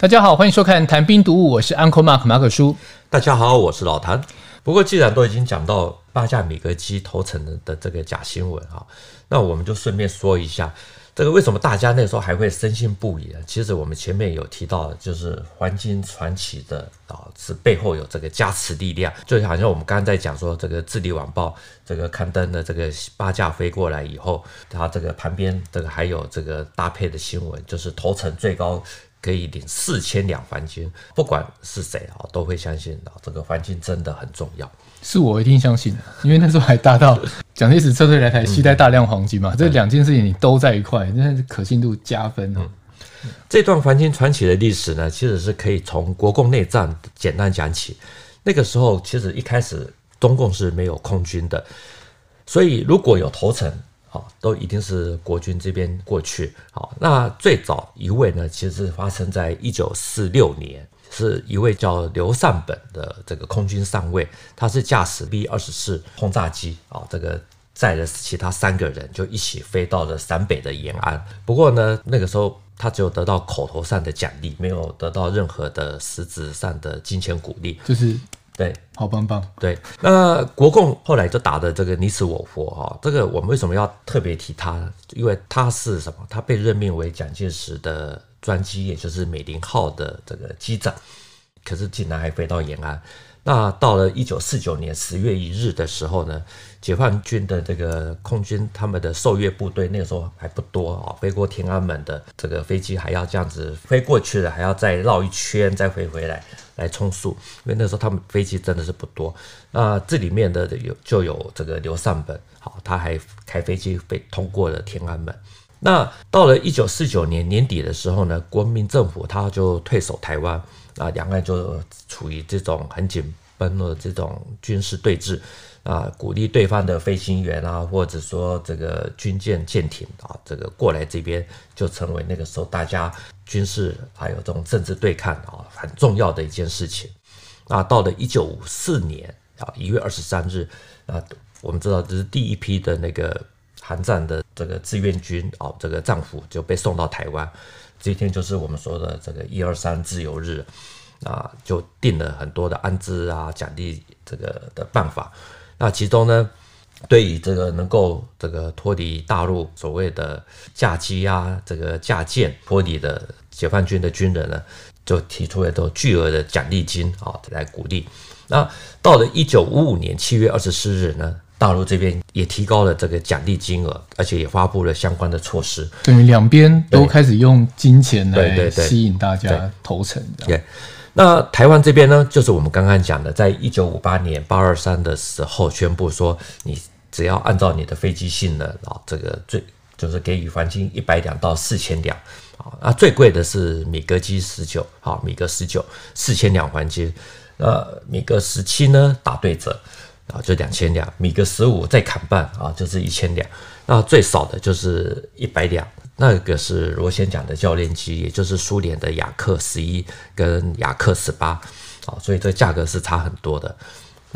大家好，欢迎收看《谈兵读武》，我是 Uncle Mark 马可叔。大家好，我是老谭。不过既然都已经讲到八架米格机投诚的的这个假新闻啊，那我们就顺便说一下，这个为什么大家那时候还会深信不疑呢？其实我们前面有提到，就是黄金传奇的啊，是背后有这个加持力量，就好像我们刚刚在讲说，这个《智利晚报》这个刊登的这个八架飞过来以后，它这个旁边这个还有这个搭配的新闻，就是投诚最高。可以领四千两黄金，不管是谁啊，都会相信啊，这个黄金真的很重要。是我一定相信的，因为那时候还大到蒋介石撤退来台，携带大量黄金嘛，嗯、这两件事情你都在一块，那是可信度加分哦。嗯、这段黄金传奇的历史呢，其实是可以从国共内战简单讲起。那个时候其实一开始中共是没有空军的，所以如果有投诚。好，都一定是国军这边过去。好，那最早一位呢，其实是发生在一九四六年，是一位叫刘善本的这个空军上尉，他是驾驶 B 二十四轰炸机啊，这个载着其他三个人就一起飞到了陕北的延安。不过呢，那个时候他只有得到口头上的奖励，没有得到任何的实质上的金钱鼓励，就是。对，好棒棒。对，那国共后来就打的这个你死我活哈，这个我们为什么要特别提他呢？因为他是什么？他被任命为蒋介石的专机，也就是美林号的这个机长，可是竟然还飞到延安。那到了一九四九年十月一日的时候呢，解放军的这个空军他们的受阅部队那个时候还不多啊，飞过天安门的这个飞机还要这样子飞过去了，还要再绕一圈再飞回来来充数，因为那时候他们飞机真的是不多。那这里面的有就有这个刘尚本，好，他还开飞机飞通过了天安门。那到了一九四九年年底的时候呢，国民政府他就退守台湾。啊，两岸就处于这种很紧绷的这种军事对峙啊，鼓励对方的飞行员啊，或者说这个军舰舰艇啊，这个过来这边就成为那个时候大家军事还有这种政治对抗啊很重要的一件事情。啊，到了一九五四年啊一月二十三日啊，我们知道这是第一批的那个韩战的这个志愿军啊，这个战俘就被送到台湾。这一天就是我们说的这个一二三自由日，啊，就定了很多的安置啊、奖励这个的办法。那其中呢，对于这个能够这个脱离大陆所谓的驾机啊、这个驾舰脱离的解放军的军人呢，就提出了都巨额的奖励金啊来鼓励。那到了一九五五年七月二十四日呢，大陆这边也提高了这个奖励金额，而且也发布了相关的措施。等于两边都开始用金钱来吸引大家投诚。对，那台湾这边呢，就是我们刚刚讲的，在一九五八年八二三的时候宣布说，你只要按照你的飞机性能啊，这个最就是给予黄金一百两到四千两啊，那最贵的是米格机十九，好，米格十九四千两黄金，呃米格十七呢打对折。啊，就两千两，米格十五再砍半啊，就是一千两。那最少的就是一百两，那个是螺旋桨的教练机，也就是苏联的雅克十一跟雅克十八啊，所以这价格是差很多的。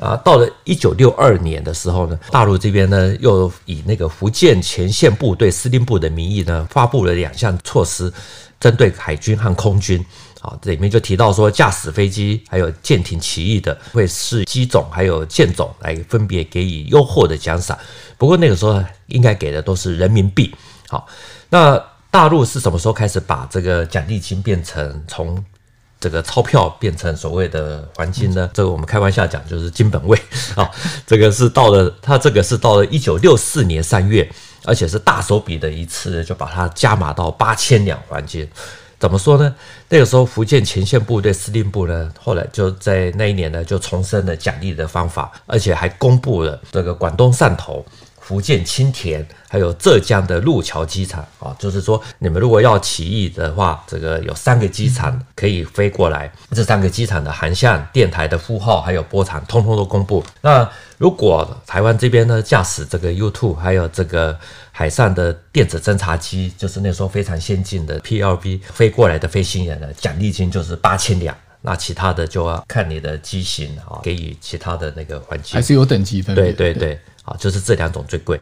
啊，到了一九六二年的时候呢，大陆这边呢又以那个福建前线部队司令部的名义呢，发布了两项措施，针对海军和空军。啊，这里面就提到说，驾驶飞机还有舰艇起义的，会是机种还有舰种来分别给予优厚的奖赏。不过那个时候应该给的都是人民币。好，那大陆是什么时候开始把这个奖励金变成从这个钞票变成所谓的黄金呢？这个我们开玩笑讲就是金本位。啊，这个是到了它这个是到了一九六四年三月，而且是大手笔的一次，就把它加码到八千两黄金。怎么说呢？那个时候，福建前线部队司令部呢，后来就在那一年呢，就重申了奖励的方法，而且还公布了这个广东汕头、福建青田，还有浙江的路桥机场啊，就是说，你们如果要起义的话，这个有三个机场可以飞过来，这三个机场的航向、电台的呼号还有波长，通通都公布。那如果台湾这边呢，驾驶这个 U2，还有这个。海上的电子侦察机，就是那时候非常先进的 PLB 飞过来的飞行员呢，奖励金就是八千两。那其他的就要看你的机型啊，给予其他的那个环境，还是有等级分。对对对，啊，就是这两种最贵。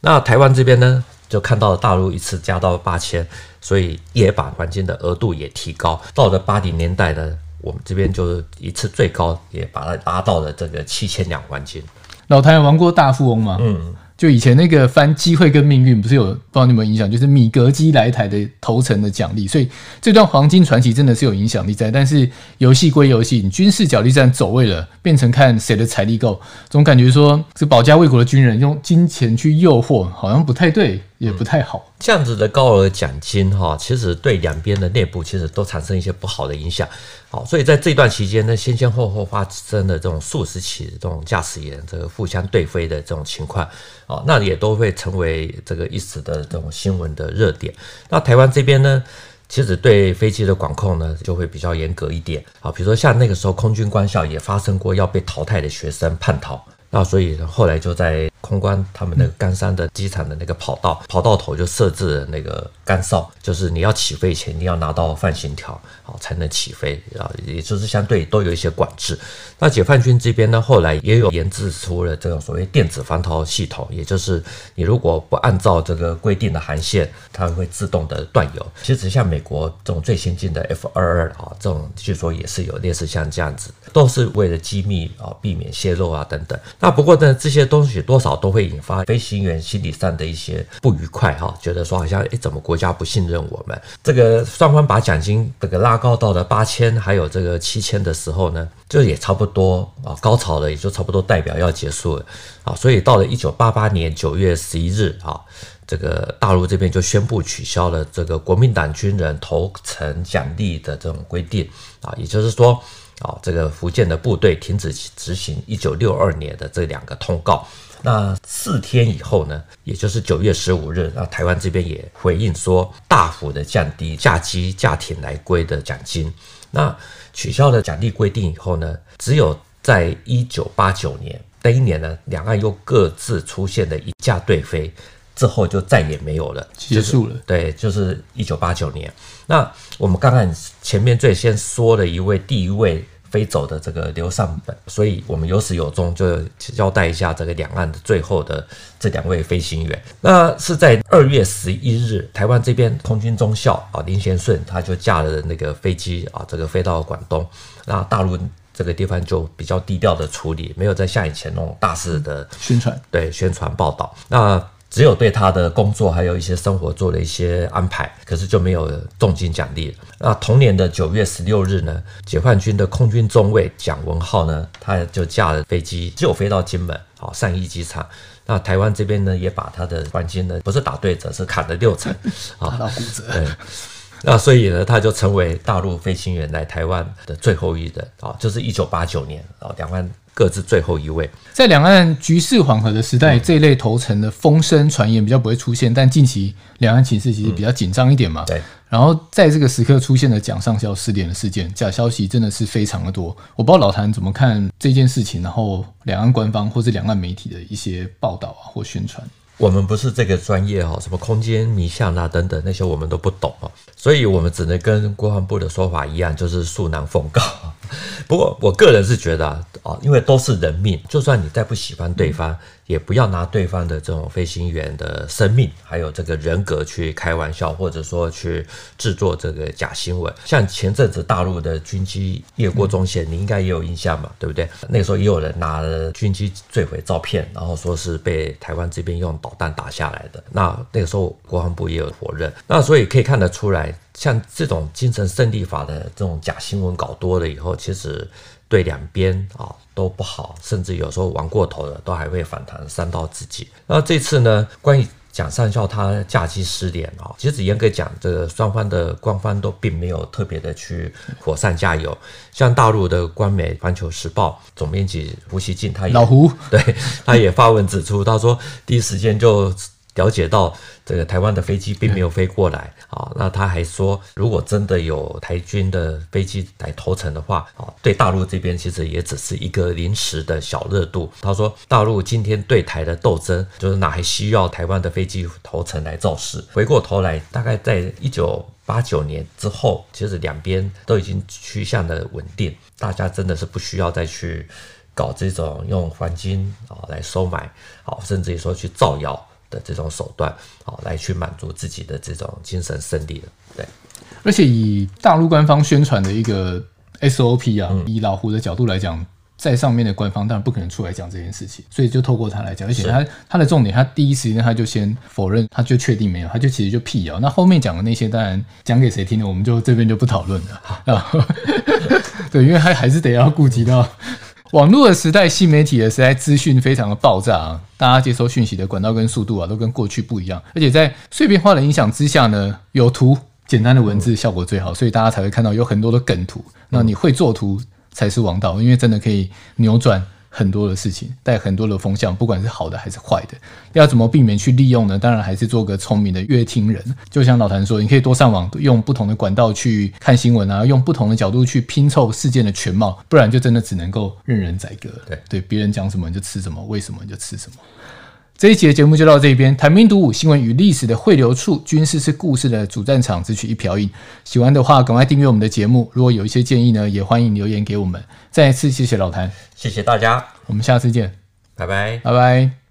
那台湾这边呢，就看到了大陆一次加到八千，所以也把黄金的额度也提高。到了八零年代呢，我们这边就是一次最高也把它拉到了这个七千两黄金。老谭玩过大富翁吗？嗯。就以前那个翻机会跟命运，不是有不知道你有没有影响？就是米格机来台的头层的奖励，所以这段黄金传奇真的是有影响力在。但是游戏归游戏，你军事角力战走位了，变成看谁的财力够，总感觉说是保家卫国的军人用金钱去诱惑，好像不太对。也不太好，这样子的高额奖金哈，其实对两边的内部其实都产生一些不好的影响。好，所以在这段期间呢，先先后后发生的这种数十起这种驾驶员这个互相对飞的这种情况，啊，那也都会成为这个一时的这种新闻的热点。那台湾这边呢，其实对飞机的管控呢就会比较严格一点。啊，比如说像那个时候空军官校也发生过要被淘汰的学生叛逃，那所以后来就在。空关他们那个冈山的机场的那个跑道，跑道头就设置了那个干哨，就是你要起飞前你要拿到放行条，好才能起飞啊，也就是相对都有一些管制。那解放军这边呢，后来也有研制出了这种所谓电子防逃系统，也就是你如果不按照这个规定的航线，它会自动的断油。其实像美国这种最先进的 F 二二啊，这种据说也是有类似像这样子，都是为了机密啊，避免泄露啊等等。那不过呢，这些东西多少。都会引发飞行员心理上的一些不愉快哈，觉得说好像诶，怎么国家不信任我们？这个双方把奖金这个拉高到了八千，还有这个七千的时候呢，就也差不多啊，高潮了，也就差不多代表要结束了啊。所以到了一九八八年九月十一日啊，这个大陆这边就宣布取消了这个国民党军人头层奖励的这种规定啊，也就是说啊，这个福建的部队停止执行一九六二年的这两个通告。那四天以后呢，也就是九月十五日，那台湾这边也回应说，大幅的降低驾机驾艇来归的奖金。那取消了奖励规定以后呢，只有在一九八九年那一年呢，两岸又各自出现了一架对飞，之后就再也没有了，结束了。对，就是一九八九年。那我们刚刚前面最先说了一位，第一位。飞走的这个刘尚本，所以我们有始有终就交代一下这个两岸的最后的这两位飞行员。那是在二月十一日，台湾这边空军中校啊林贤顺他就驾了那个飞机啊，这个飞到广东。那大陆这个地方就比较低调的处理，没有再像以前那种大肆的宣传，对宣传报道。那只有对他的工作还有一些生活做了一些安排，可是就没有重金奖励。那同年的九月十六日呢，解放军的空军中尉蒋文浩呢，他就驾了飞机就飞到金门，好善义机场。那台湾这边呢，也把他的黄金呢，不是打对折，是砍了六成，啊，打到骨折。对，那所以呢，他就成为大陆飞行员来台湾的最后一人啊，就是一九八九年啊，两万。各自最后一位，在两岸局势缓和的时代，嗯、这一类头层的风声传言比较不会出现。但近期两岸情势其实比较紧张一点嘛。对。然后在这个时刻出现了蒋上校失联的事件，假消息真的是非常的多。我不知道老谭怎么看这件事情，然后两岸官方或是两岸媒体的一些报道啊或宣传。我们不是这个专业哈，什么空间迷向啊等等那些我们都不懂啊，所以我们只能跟国防部的说法一样，就是恕难奉告。不过我个人是觉得啊，因为都是人命，就算你再不喜欢对方，也不要拿对方的这种飞行员的生命还有这个人格去开玩笑，或者说去制作这个假新闻。像前阵子大陆的军机越过中线，你应该也有印象嘛，对不对？那个时候也有人拿了军机坠毁照片，然后说是被台湾这边用导弹打下来的。那那个时候国防部也有否认。那所以可以看得出来。像这种精神胜利法的这种假新闻搞多了以后，其实对两边啊都不好，甚至有时候玩过头了，都还会反弹伤到自己。那这次呢，关于蒋上校他假期失联啊，其实严格讲，这个双方的官方都并没有特别的去火上加油。像大陆的官媒《环球时报》总编辑胡锡进，他也老胡 对他也发文指出，他说第一时间就。了解到这个台湾的飞机并没有飞过来啊，那他还说，如果真的有台军的飞机来投诚的话啊，对大陆这边其实也只是一个临时的小热度。他说，大陆今天对台的斗争，就是哪还需要台湾的飞机投诚来造势？回过头来，大概在一九八九年之后，其实两边都已经趋向了稳定，大家真的是不需要再去搞这种用黄金啊来收买，甚至于说去造谣。的这种手段，好来去满足自己的这种精神胜利的。对，而且以大陆官方宣传的一个 SOP 啊，嗯、以老胡的角度来讲。在上面的官方当然不可能出来讲这件事情，所以就透过他来讲，而且他他的重点，他第一时间他就先否认，他就确定没有，他就其实就辟谣。那后面讲的那些，当然讲给谁听的，我们就这边就不讨论了啊。对，因为他还是得要顾及到网络的时代、新媒体的时代，资讯非常的爆炸啊，大家接收讯息的管道跟速度啊，都跟过去不一样。而且在碎片化的影响之下呢，有图简单的文字效果最好，所以大家才会看到有很多的梗图。那你会做图，才是王道，因为真的可以扭转很多的事情，带很多的风向，不管是好的还是坏的。要怎么避免去利用呢？当然还是做个聪明的乐听人。就像老谭说，你可以多上网，用不同的管道去看新闻啊，用不同的角度去拼凑事件的全貌，不然就真的只能够任人宰割。对对，别人讲什么你就吃什么，为什么你就吃什么。这一集的节目就到这边，谈兵读武，新闻与历史的汇流处，军事是故事的主战场，只取一瓢饮。喜欢的话，赶快订阅我们的节目。如果有一些建议呢，也欢迎留言给我们。再一次谢谢老谭，谢谢大家，我们下次见，拜拜，拜拜。